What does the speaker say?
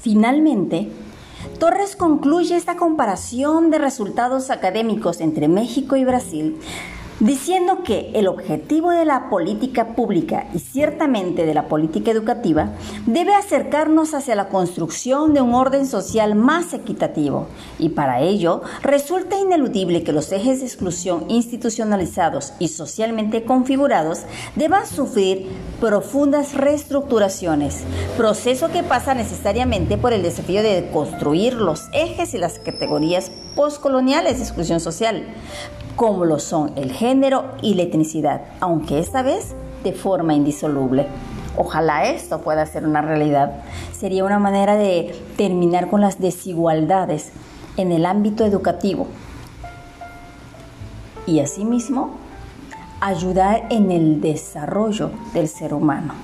Finalmente, Torres concluye esta comparación de resultados académicos entre México y Brasil diciendo que el objetivo de la política pública y ciertamente de la política educativa debe acercarnos hacia la construcción de un orden social más equitativo. Y para ello resulta ineludible que los ejes de exclusión institucionalizados y socialmente configurados deban sufrir profundas reestructuraciones, proceso que pasa necesariamente por el desafío de construir los ejes y las categorías postcoloniales de exclusión social, como lo son el género y la etnicidad, aunque esta vez de forma indisoluble. Ojalá esto pueda ser una realidad. Sería una manera de terminar con las desigualdades en el ámbito educativo y asimismo ayudar en el desarrollo del ser humano.